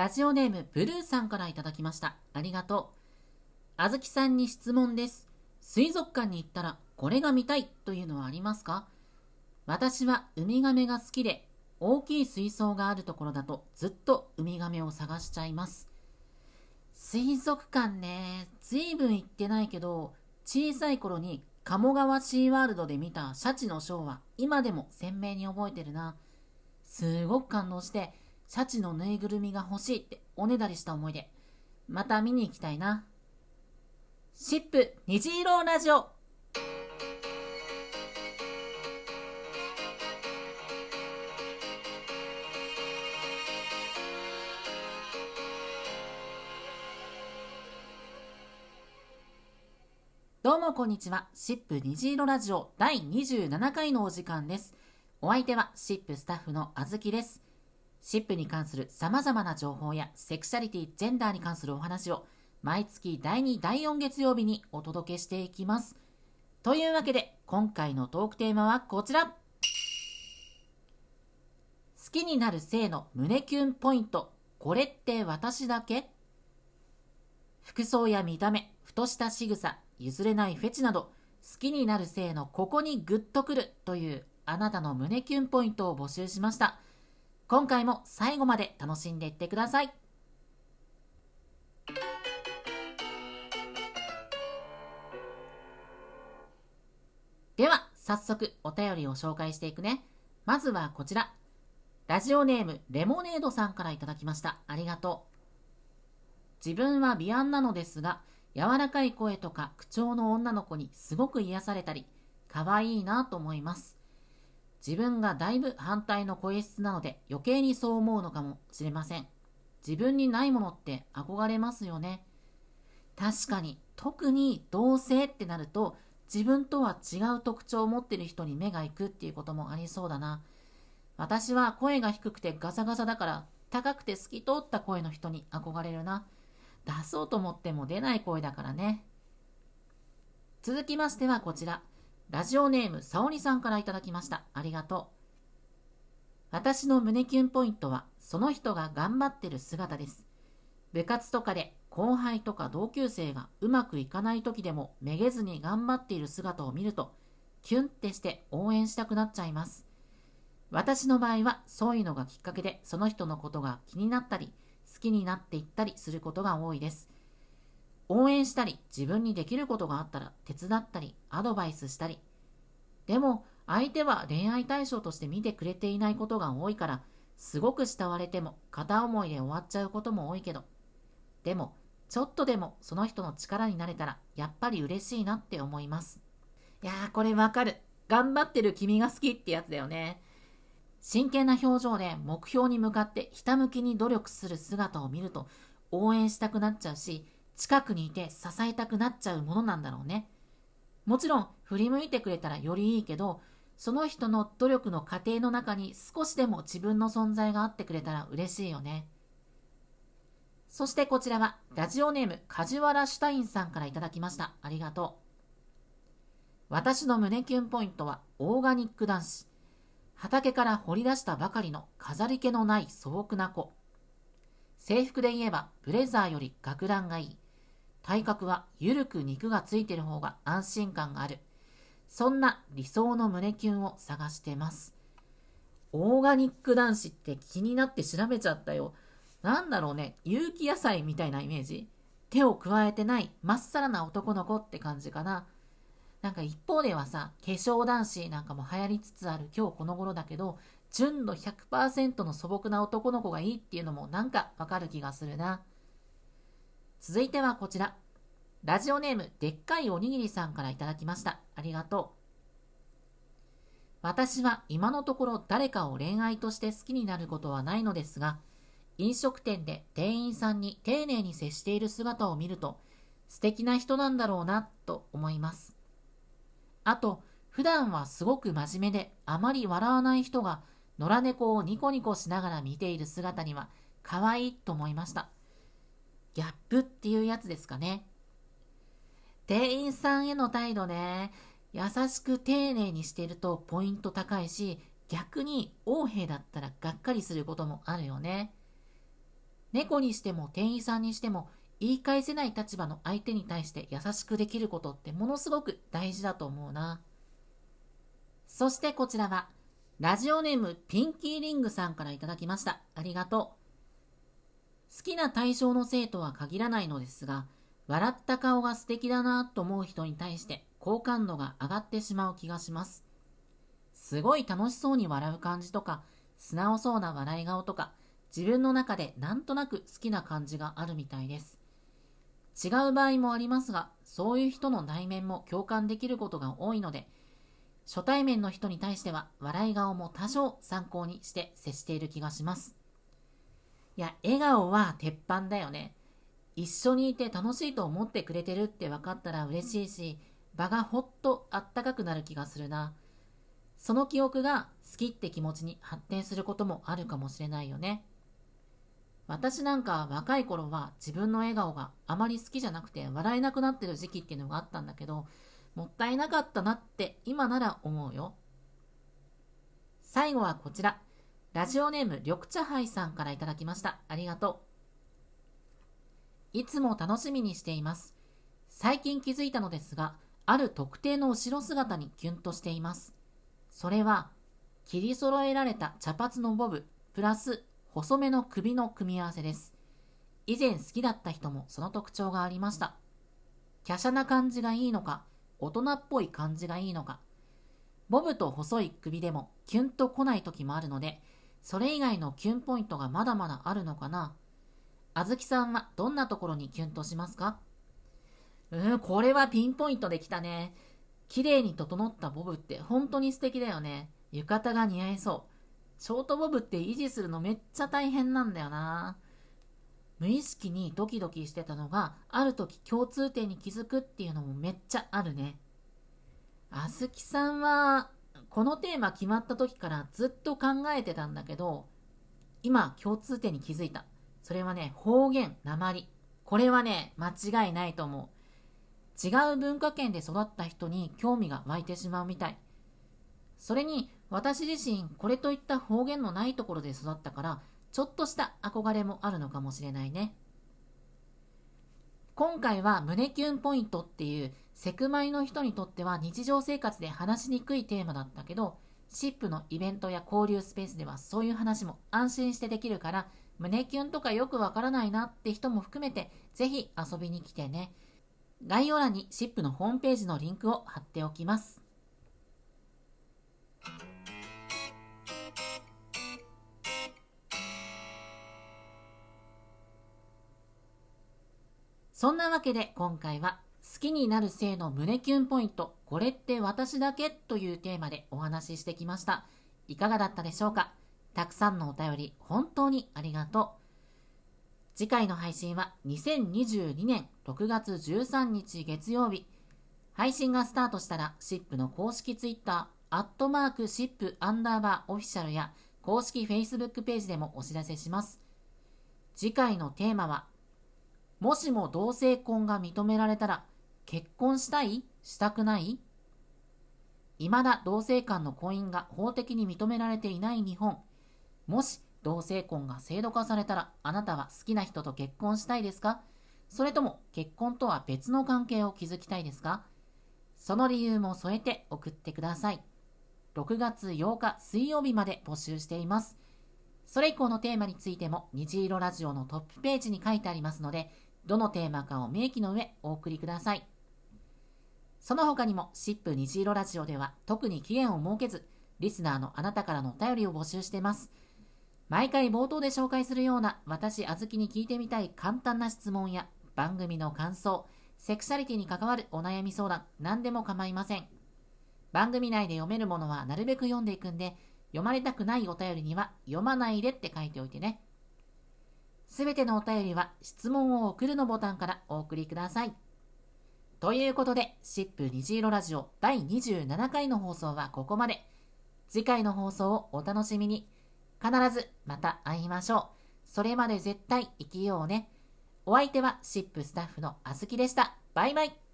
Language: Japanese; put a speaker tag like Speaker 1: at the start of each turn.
Speaker 1: ラジオネームブルーさんからいただきました。ありがとう。あずきさんに質問です。水族館に行ったらこれが見たいというのはありますか？私はウミガメが好きで大きい水槽があるところだとずっとウミガメを探しちゃいます。水族館ね、ずいぶん行ってないけど、小さい頃に鴨川シーワールドで見たシャチのショーは今でも鮮明に覚えてるな。すごく感動して、シャチのぬいぐるみが欲しいっておねだりした思い出。また見に行きたいな。シップ虹色ラジオどうもこんにちは。シップ虹色ラジオ第27回のお時間です。お相手はシップスタッフのあずきです。シップに関する様々な情報やセクシャリティ、ジェンダーに関するお話を毎月第2、第4月曜日にお届けしていきます。というわけで今回のトークテーマはこちら。好きになる性の胸キュンポイント。これって私だけ？服装や見た目、ふとした仕草、譲れないフェチなど、好きになる性のここにグッとくるというあなたの胸キュンポイントを募集しました。今回も最後まで楽しんでいってください。では、早速お便りを紹介していくね。まずはこちら。ラジオネームレモネードさんからいただきました。ありがとう。自分は美安なのですが、柔らかい声とか口調の女の子にすごく癒されたり、可愛いなと思います。自分がだいぶ反対の声質なので余計にそう思うのかもしれません。自分にないものって憧れますよね。確かに、特に同性ってなると自分とは違う特徴を持ってる人に目が行くっていうこともありそうだな。私は声が低くてガサガサだから高くて透き通った声の人に憧れるな。出そうと思っても出ない声だからね。続きましてはこちら。ラジオネームさおりさんからいただきました。ありがとう。私の胸キュンポイントは、その人が頑張ってる姿です。部活とかで後輩とか同級生がうまくいかない時でもめげずに頑張っている姿を見ると、キュンってして応援したくなっちゃいます。私の場合はそういうのがきっかけでその人のことが気になったり、好きになっていったりすることが多いです。応援したり、自分にできることがあったら手伝ったり、アドバイスしたり。でも、相手は恋愛対象として見てくれていないことが多いから、すごく慕われても片思いで終わっちゃうことも多いけど、でも、ちょっとでもその人の力になれたら、やっぱり嬉しいなって思います。いやー、これわかる。頑張ってる君が好きってやつだよね。真剣な表情で目標に向かってひたむきに努力する姿を見ると応援したくなっちゃうし、近くにいて支えたくなっちゃうものなんだろうね。もちろん振り向いてくれたらよりいいけど、その人の努力の過程の中に少しでも自分の存在があってくれたら嬉しいよね。そしてこちらはラジオネーム梶原シュタインさんからいただきました。ありがとう。私の胸キュンポイントはオーガニック男子。畑から掘り出したばかりの飾り気のない素朴な子。制服で言えばブレザーより学ランがいい。体格はゆるく肉がついてる方が安心感がある。そんな理想の胸キュンを探してます。オーガニック男子って気になって調べちゃったよ。なんだろうね、有機野菜みたいなイメージ手を加えてないまっさらな男の子って感じかな。なんか一方ではさ、化粧男子なんかも流行りつつある今日この頃だけど、純度100%の素朴な男の子がいいっていうのもなんかわかる気がするな。続いてはこちら。ラジオネームでっかいおにぎりさんからいただきました。ありがとう。私は今のところ誰かを恋愛として好きになることはないのですが、飲食店で店員さんに丁寧に接している姿を見ると、素敵な人なんだろうなと思います。あと、普段はすごく真面目であまり笑わない人が野良猫をニコニコしながら見ている姿には可愛いと思いました。ギャップっていうやつですかね。店員さんへの態度ね、優しく丁寧にしているとポイント高いし、逆に横兵だったらがっかりすることもあるよね。猫にしても店員さんにしても言い返せない立場の相手に対して優しくできることってものすごく大事だと思うな。そしてこちらは、ラジオネームピンキーリングさんからいただきました。ありがとう。好きな対象の生徒は限らないのですが、笑った顔が素敵だなと思う人に対して好感度が上がってしまう気がします。すごい楽しそうに笑う感じとか、素直そうな笑い顔とか、自分の中でなんとなく好きな感じがあるみたいです。違う場合もありますが、そういう人の内面も共感できることが多いので、初対面の人に対しては笑い顔も多少参考にして接している気がします。いや、笑顔は鉄板だよね。一緒にいて楽しいと思ってくれてるって分かったら嬉しいし、場がほっとあったかくなる気がするな。その記憶が好きって気持ちに発展することもあるかもしれないよね。私なんか若い頃は自分の笑顔があまり好きじゃなくて笑えなくなってる時期っていうのがあったんだけど、もったいなかったなって今なら思うよ。最後はこちら。ラジオネーム緑茶杯さんからいただきました。ありがとう。いつも楽しみにしています。最近気づいたのですが、ある特定の後ろ姿にキュンとしています。それは、切り揃えられた茶髪のボブ、プラス細めの首の組み合わせです。以前好きだった人もその特徴がありました。華奢な感じがいいのか、大人っぽい感じがいいのか、ボブと細い首でもキュンと来ない時もあるので、それ以外のキュンポイントがまだまだあるのかな？あずきさんはどんなところにキュンとしますか？うん、これはピンポイントできたね。綺麗に整ったボブって本当に素敵だよね。浴衣が似合いそう。ショートボブって維持するのめっちゃ大変なんだよな。無意識にドキドキしてたのが、ある時共通点に気づくっていうのもめっちゃあるね。あずきさんは、このテーマ決まった時からずっと考えてたんだけど、今共通点に気づいた。それはね、方言、鉛。これはね、間違いないと思う。違う文化圏で育った人に興味が湧いてしまうみたい。それに、私自身、これといった方言のないところで育ったから、ちょっとした憧れもあるのかもしれないね。今回は胸キュンポイントっていうセクマイの人にとっては日常生活で話しにくいテーマだったけど、シップのイベントや交流スペースではそういう話も安心してできるから、胸キュンとかよくわからないなって人も含めて、ぜひ遊びに来てね。概要欄にシップのホームページのリンクを貼っておきます。そんなわけで今回は好きになる性の胸キュンポイント、これって私だけというテーマでお話ししてきました。いかがだったでしょうか？たくさんのお便り本当にありがとう。次回の配信は2022年6月13日月曜日。配信がスタートしたら、シップの公式ツイッター、アットマークシップアンダーバーオフィシャルや公式 Facebook ページでもお知らせします。次回のテーマは、もしも同性婚が認められたら、結婚したい？したくない？未だ同性間の婚姻が法的に認められていない日本。もし同性婚が制度化されたら、あなたは好きな人と結婚したいですか？それとも結婚とは別の関係を築きたいですか？その理由も添えて送ってください。6月8日水曜日まで募集しています。それ以降のテーマについても虹色ラジオのトップページに書いてありますので、どのテーマかを明記の上お送りください。その他にも、シップ虹色ラジオでは特に期限を設けず、リスナーのあなたからのお便りを募集しています。毎回冒頭で紹介するような私、あずきに聞いてみたい簡単な質問や番組の感想、セクシャリティに関わるお悩み相談、何でも構いません。番組内で読めるものはなるべく読んでいくんで、読まれたくないお便りには読まないでって書いておいてね。すべてのお便りは質問を送るのボタンからお送りください。ということで、シップ虹色ラジオ第27回の放送はここまで。次回の放送をお楽しみに。必ずまた会いましょう。それまで絶対生きようね。お相手はシップスタッフのあずきでした。バイバイ。